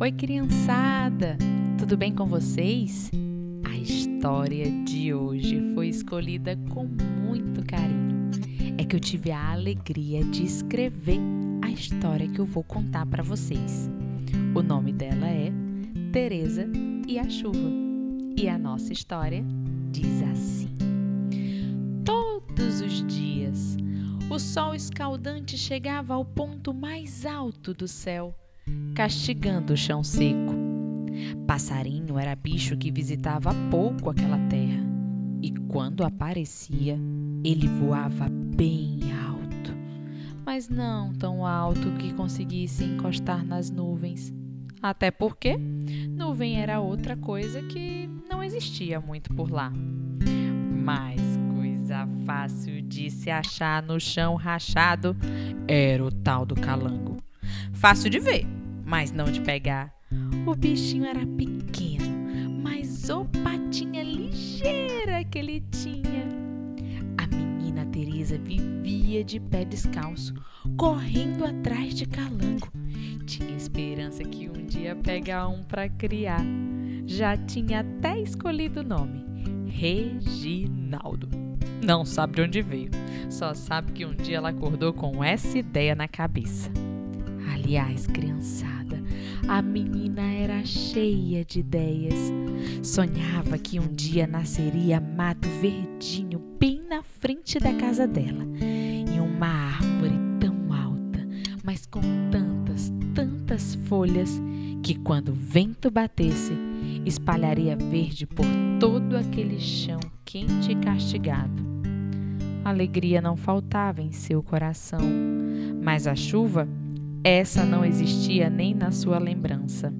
Oi, criançada! Tudo bem com vocês? A história de hoje foi escolhida com muito carinho. É que eu tive a alegria de escrever a história que eu vou contar para vocês. O nome dela é Teresa e a Chuva. E a nossa história diz assim: Todos os dias, o sol escaldante chegava ao ponto mais alto do céu castigando o chão seco. Passarinho era bicho que visitava pouco aquela terra, e quando aparecia, ele voava bem alto, mas não tão alto que conseguisse encostar nas nuvens. Até porque nuvem era outra coisa que não existia muito por lá. Mas coisa fácil de se achar no chão rachado era o tal do calango. Fácil de ver, mas não de pegar. O bichinho era pequeno, mas o patinha ligeira que ele tinha. A menina Teresa vivia de pé descalço, correndo atrás de calango. Tinha esperança que um dia pegar um para criar. Já tinha até escolhido o nome: Reginaldo. Não sabe de onde veio, só sabe que um dia ela acordou com essa ideia na cabeça. Aliás, criançada, a menina era cheia de ideias. Sonhava que um dia nasceria mato verdinho bem na frente da casa dela, e uma árvore tão alta, mas com tantas, tantas folhas, que quando o vento batesse, espalharia verde por todo aquele chão quente e castigado. alegria não faltava em seu coração, mas a chuva essa não existia nem na sua lembrança.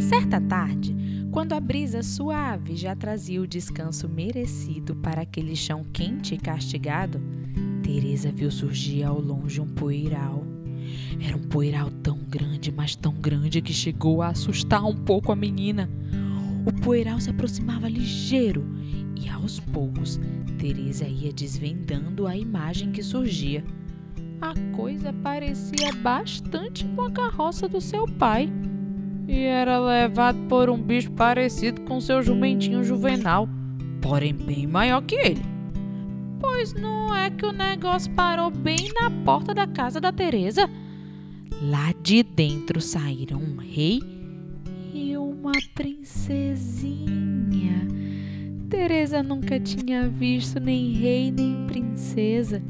Certa tarde, quando a brisa suave já trazia o descanso merecido para aquele chão quente e castigado, Teresa viu surgir ao longe um poeiral. Era um poeiral tão grande, mas tão grande que chegou a assustar um pouco a menina. O poeiral se aproximava ligeiro e aos poucos Teresa ia desvendando a imagem que surgia a coisa parecia bastante com a carroça do seu pai. E era levado por um bicho parecido com seu jumentinho juvenal, porém bem maior que ele. Pois não é que o negócio parou bem na porta da casa da Teresa? Lá de dentro saíram um rei e uma princesinha. Teresa nunca tinha visto nem rei nem princesa.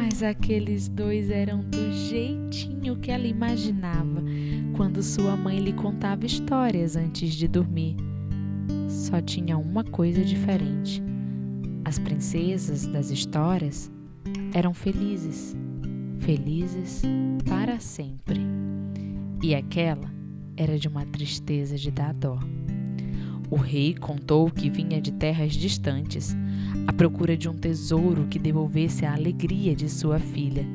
Mas aqueles dois eram do jeitinho que ela imaginava quando sua mãe lhe contava histórias antes de dormir. Só tinha uma coisa diferente: as princesas das histórias eram felizes, felizes para sempre. E aquela era de uma tristeza de dar dó. O rei contou que vinha de terras distantes, à procura de um tesouro que devolvesse a alegria de sua filha.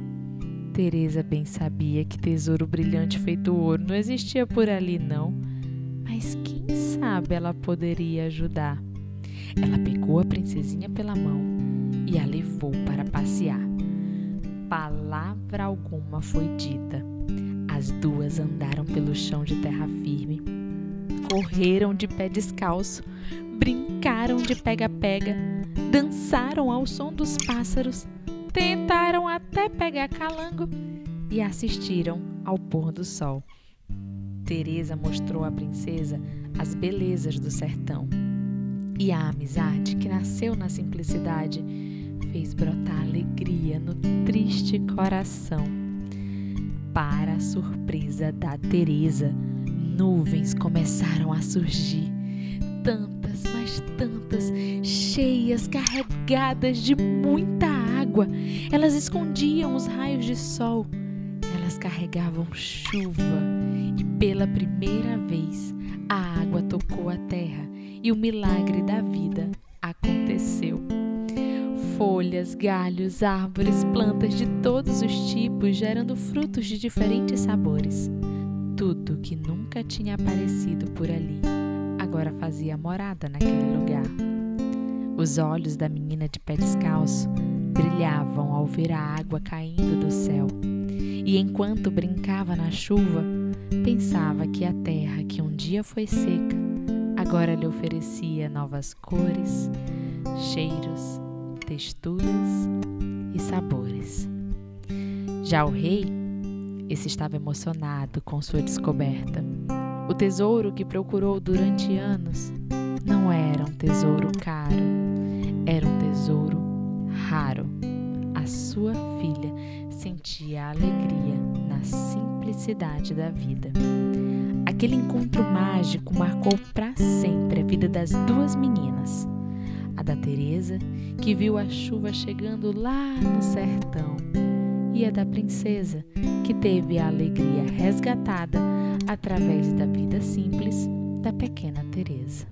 Teresa bem sabia que tesouro brilhante feito ouro não existia por ali não, mas quem sabe ela poderia ajudar. Ela pegou a princesinha pela mão e a levou para passear. Palavra alguma foi dita. As duas andaram pelo chão de terra firme correram de pé descalço, brincaram de pega-pega, dançaram ao som dos pássaros, tentaram até pegar calango e assistiram ao pôr do sol. Teresa mostrou à princesa as belezas do sertão. E a amizade que nasceu na simplicidade fez brotar alegria no triste coração. Para a surpresa da Teresa, nuvens começaram a surgir. Tantas, mas tantas, cheias, carregadas de muita água. Elas escondiam os raios de sol. Elas carregavam chuva. E pela primeira vez, a água tocou a terra e o milagre da vida aconteceu. Folhas, galhos, árvores, plantas de todos os tipos gerando frutos de diferentes sabores. Tudo que nunca tinha aparecido por ali agora fazia morada naquele lugar. Os olhos da menina de pé descalço brilhavam ao ver a água caindo do céu. E enquanto brincava na chuva, pensava que a terra que um dia foi seca agora lhe oferecia novas cores, cheiros, texturas e sabores. Já o rei, esse estava emocionado com sua descoberta. O tesouro que procurou durante anos não era um tesouro caro, era um tesouro raro. A sua filha sentia alegria na simplicidade da vida. Aquele encontro mágico marcou para sempre a vida das duas meninas. A da Teresa, que viu a chuva chegando lá no sertão, e a da princesa, que teve a alegria resgatada através da vida simples da pequena Teresa.